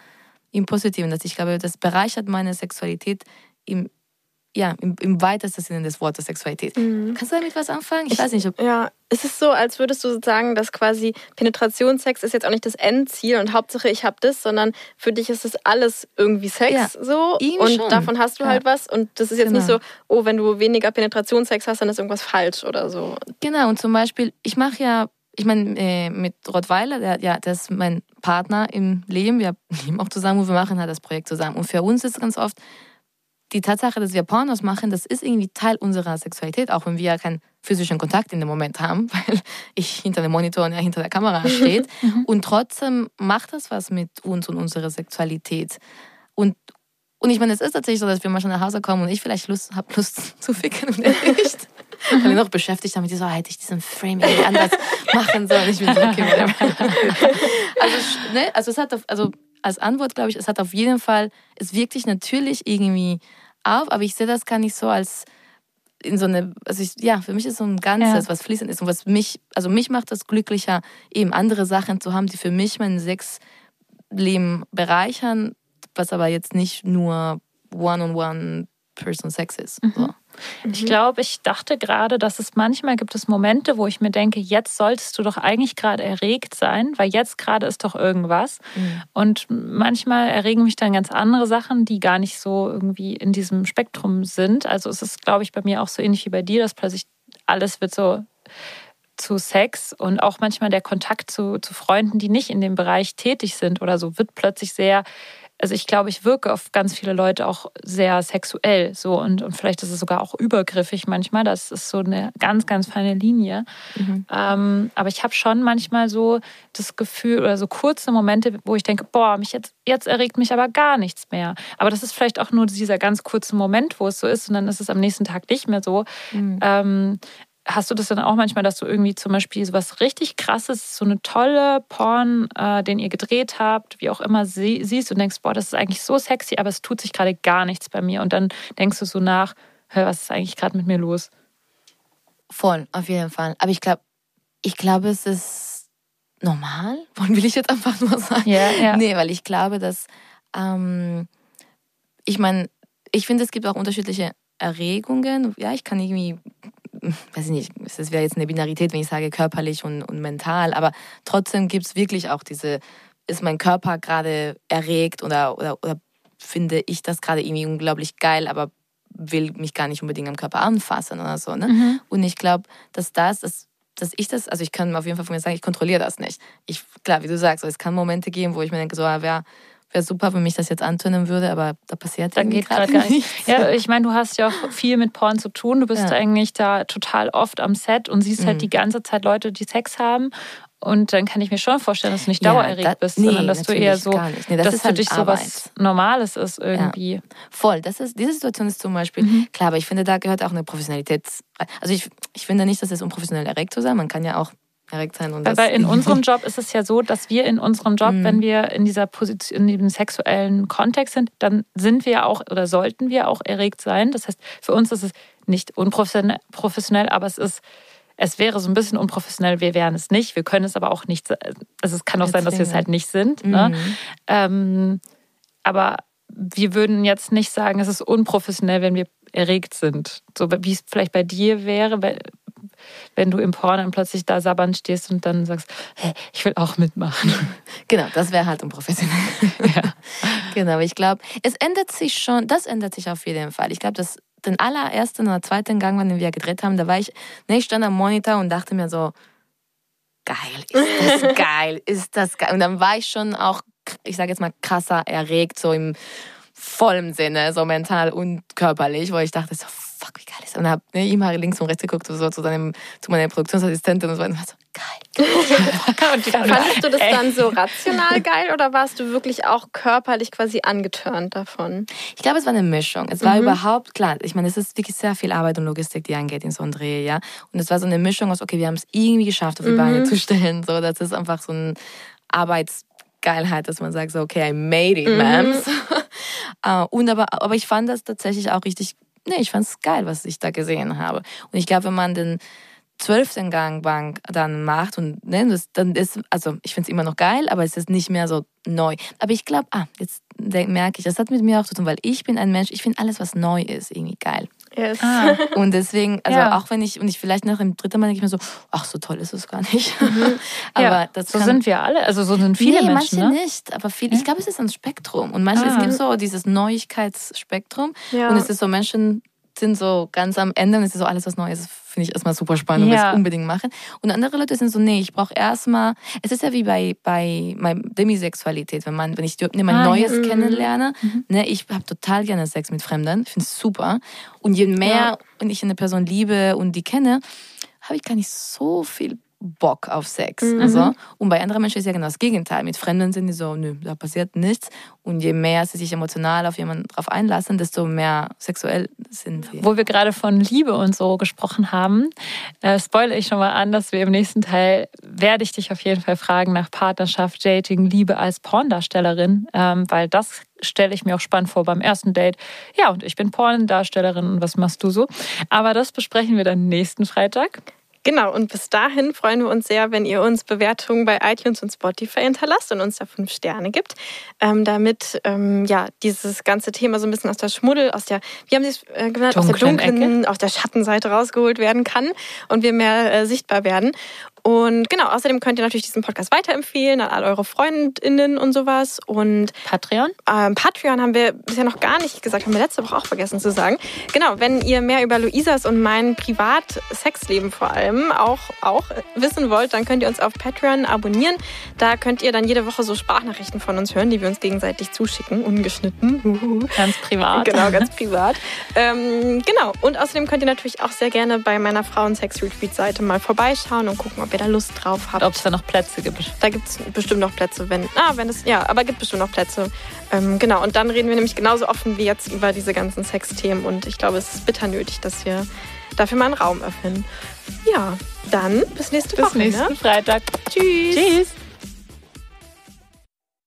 im Positiven, dass ich glaube, das bereichert meine Sexualität im ja, im, im, weitesten Sinne des Wortes Sexualität. Mhm. Kannst du damit was anfangen? Ich, ich, weiß nicht, ob. Ja, es ist so, als würdest du sagen, dass quasi Penetrationssex ist jetzt auch nicht das Endziel und Hauptsache ich habe das, sondern für dich ist das alles irgendwie Sex ja, so und schon. davon hast du ja. halt was und das ist jetzt genau. nicht so, oh, wenn du weniger Penetrationssex hast, dann ist irgendwas falsch oder so. Genau, und zum Beispiel, ich mache ja ich meine, äh, mit Rottweiler, der, ja, der ist mein Partner im Leben. Wir leben auch zusammen und wir machen halt das Projekt zusammen. Und für uns ist ganz oft die Tatsache, dass wir Pornos machen, das ist irgendwie Teil unserer Sexualität, auch wenn wir keinen physischen Kontakt in dem Moment haben, weil ich hinter dem Monitor und er hinter der Kamera steht. Mhm. und trotzdem macht das was mit uns und unserer Sexualität. Und, und ich meine, es ist tatsächlich so, dass wir manchmal nach Hause kommen und ich vielleicht Lust habe, Lust zu ficken und er nicht. Ich bin noch beschäftigt damit, so hätte ich diesen Frame irgendwie anders machen sollen. Ich bin so, okay, also, ne, also es hat, also als Antwort, glaube ich, es hat auf jeden Fall, es wirkt sich natürlich irgendwie auf, aber ich sehe das gar nicht so als in so eine, also ich, ja, für mich ist so ein Ganzes, ja. was fließend ist und was mich, also mich macht das glücklicher, eben andere Sachen zu haben, die für mich mein Sexleben bereichern, was aber jetzt nicht nur One-on-One-Person-Sex ist. Mhm. So. Ich glaube, ich dachte gerade, dass es manchmal gibt es Momente, wo ich mir denke, jetzt solltest du doch eigentlich gerade erregt sein, weil jetzt gerade ist doch irgendwas. Mhm. Und manchmal erregen mich dann ganz andere Sachen, die gar nicht so irgendwie in diesem Spektrum sind. Also es ist, glaube ich, bei mir auch so ähnlich wie bei dir, dass plötzlich alles wird so zu Sex und auch manchmal der Kontakt zu, zu Freunden, die nicht in dem Bereich tätig sind oder so, wird plötzlich sehr also ich glaube, ich wirke auf ganz viele Leute auch sehr sexuell so und, und vielleicht ist es sogar auch übergriffig manchmal. Das ist so eine ganz, ganz feine Linie. Mhm. Ähm, aber ich habe schon manchmal so das Gefühl oder so kurze Momente, wo ich denke, boah, mich jetzt, jetzt erregt mich aber gar nichts mehr. Aber das ist vielleicht auch nur dieser ganz kurze Moment, wo es so ist und dann ist es am nächsten Tag nicht mehr so. Mhm. Ähm, Hast du das dann auch manchmal, dass du irgendwie zum Beispiel so was richtig krasses, so eine tolle Porn, äh, den ihr gedreht habt, wie auch immer, sie siehst und denkst, boah, das ist eigentlich so sexy, aber es tut sich gerade gar nichts bei mir. Und dann denkst du so nach, hör, was ist eigentlich gerade mit mir los? Voll, auf jeden Fall. Aber ich glaube, ich glaube, es ist normal. Wollen will ich jetzt einfach nur sagen? Ja, ja. Nee, weil ich glaube, dass ähm, ich meine, ich finde, es gibt auch unterschiedliche Erregungen. Ja, ich kann irgendwie weiß ich nicht, es wäre jetzt eine Binarität, wenn ich sage körperlich und, und mental, aber trotzdem gibt es wirklich auch diese, ist mein Körper gerade erregt oder, oder, oder finde ich das gerade irgendwie unglaublich geil, aber will mich gar nicht unbedingt am Körper anfassen oder so. Ne? Mhm. Und ich glaube, dass das, dass, dass ich das, also ich kann auf jeden Fall von mir sagen, ich kontrolliere das nicht. Ich, klar, wie du sagst, es kann Momente geben, wo ich mir denke, so, ah, wer wäre super, wenn mich das jetzt antönen würde, aber da passiert dann geht gerade gar nichts. Ja, ich meine, du hast ja auch viel mit Porn zu tun. Du bist ja. eigentlich da total oft am Set und siehst halt mhm. die ganze Zeit Leute, die Sex haben. Und dann kann ich mir schon vorstellen, dass du nicht dauererregt ja, bist, nee, sondern dass du eher so, nee, das dass ist für halt dich so was Normales ist irgendwie. Ja. Voll. Das ist, diese Situation ist zum Beispiel, mhm. klar, aber ich finde, da gehört auch eine Professionalität. Also ich, ich finde nicht, dass es unprofessionell erregt zu sein. Man kann ja auch erregt sein. Und Weil in unserem Job ist es ja so, dass wir in unserem Job, mhm. wenn wir in dieser Position, in diesem sexuellen Kontext sind, dann sind wir auch oder sollten wir auch erregt sein. Das heißt, für uns ist es nicht unprofessionell, aber es ist es wäre so ein bisschen unprofessionell, wir wären es nicht. Wir können es aber auch nicht, also es kann auch sein, dass wir es halt nicht sind. Ne? Mhm. Ähm, aber wir würden jetzt nicht sagen, es ist unprofessionell, wenn wir erregt sind. So wie es vielleicht bei dir wäre, wenn du im Porn dann plötzlich da sabbernd stehst und dann sagst, hey, ich will auch mitmachen. Genau, das wäre halt unprofessionell. Genau, aber ich glaube, es ändert sich schon, das ändert sich auf jeden Fall. Ich glaube, dass den allerersten oder zweiten Gang, den wir gedreht haben, da war ich, ne, ich stand am Monitor und dachte mir so, geil, ist das geil, ist das geil. Und dann war ich schon auch, ich sage jetzt mal, krasser erregt, so im vollen Sinne, so mental und körperlich, wo ich dachte so, fuck, wie geil ist das? Und habe ne, immer links und rechts geguckt, so zu, seinem, zu meiner Produktionsassistentin und so, und war so, geil. und Fandest du das ey, dann so rational geil oder warst du wirklich auch körperlich quasi angetörnt davon? Ich glaube, es war eine Mischung. Es war überhaupt, klar, ich meine, es ist wirklich sehr viel Arbeit und Logistik, die angeht in so einem Dreh, ja. Und es war so eine Mischung aus, okay, wir haben es irgendwie geschafft, auf die Beine zu stellen. So, das ist einfach so ein Arbeitsgeilheit, dass man sagt, so, okay, I made it, man. Äh, und aber, aber ich fand das tatsächlich auch richtig, nee, ich fand es geil, was ich da gesehen habe. Und ich glaube, wenn man den zwölften Gang Bank dann macht und ne, das, dann ist, also ich finde es immer noch geil, aber es ist nicht mehr so neu. Aber ich glaube, ah, jetzt merke ich, das hat mit mir auch zu tun, weil ich bin ein Mensch, ich finde alles, was neu ist, irgendwie geil. Yes. Ah, Und deswegen, also Ja. auch wenn ich, und ich vielleicht nach dem dritten Mal denke ich mir so, ach, so toll ist es gar nicht. aber ja, das so kann, sind wir alle. Also so sind viele nee, Menschen. manche Ne? nicht, aber viel, ich glaube, es ist ein Spektrum. Und manche, Ah. es gibt so dieses Neuigkeitsspektrum. Ja. Und es ist so, Menschen sind so ganz am Ende und es ist so alles was Neues. Finde ich erstmal super spannend und will Ja. es unbedingt machen. Und andere Leute sind so, nee, ich brauche erstmal, es ist ja wie bei, bei, bei Demisexualität, wenn man, wenn ich jemand Ah, Neues ja. kennenlerne, ne, ich habe total gerne Sex mit Fremden, ich finde es super. Und je mehr Ja. und ich eine Person liebe und die kenne, habe ich gar nicht so viel Bock auf Sex. Mhm. Also, und bei anderen Menschen ist ja genau das Gegenteil. Mit Fremden sind die so, nö, da passiert nichts. Und je mehr sie sich emotional auf jemanden drauf einlassen, desto mehr sexuell sind sie. Wo wir gerade von Liebe und so gesprochen haben, äh, spoilere ich schon mal an, dass wir im nächsten Teil werde ich dich auf jeden Fall fragen nach Partnerschaft, Dating, Liebe als Porndarstellerin, ähm, weil das stelle ich mir auch spannend vor beim ersten Date. Ja, und ich bin Porndarstellerin und was machst du so? Aber das besprechen wir dann nächsten Freitag. Genau, und bis dahin freuen wir uns sehr, wenn ihr uns Bewertungen bei iTunes und Spotify hinterlasst und uns da fünf Sterne gibt, ähm, damit ähm, ja dieses ganze Thema so ein bisschen aus der Schmuddel, aus der, wie haben Sie es äh, genannt, aus der Dunklen dunklen, aus der Schattenseite rausgeholt werden kann und wir mehr äh, sichtbar werden. Und genau, außerdem könnt ihr natürlich diesen Podcast weiterempfehlen an all eure FreundInnen und sowas. Und Patreon? ähm, Patreon haben wir bisher noch gar nicht gesagt, haben wir letzte Woche auch vergessen zu sagen. Genau, wenn ihr mehr über Luisas und mein Privat-Sexleben vor allem auch, auch wissen wollt, dann könnt ihr uns auf Patreon abonnieren. Da könnt ihr dann jede Woche so Sprachnachrichten von uns hören, die wir uns gegenseitig zuschicken, ungeschnitten. Ganz privat. Genau, ganz privat. ähm, genau. Und außerdem könnt ihr natürlich auch sehr gerne bei meiner Frauen-Sex-Retreat-Seite mal vorbeischauen und gucken, ob ihr da Lust drauf habt. Ob es da noch Plätze gibt. Da gibt es bestimmt noch Plätze, wenn. Ah, wenn es. Ja, aber gibt bestimmt noch Plätze. Ähm, genau, und dann reden wir nämlich genauso offen wie jetzt über diese ganzen Sexthemen. Und ich glaube, es ist bitter nötig, dass wir dafür mal einen Raum öffnen. Ja, dann bis nächste Bis Woche. nächsten Ne? Freitag. Tschüss. Tschüss.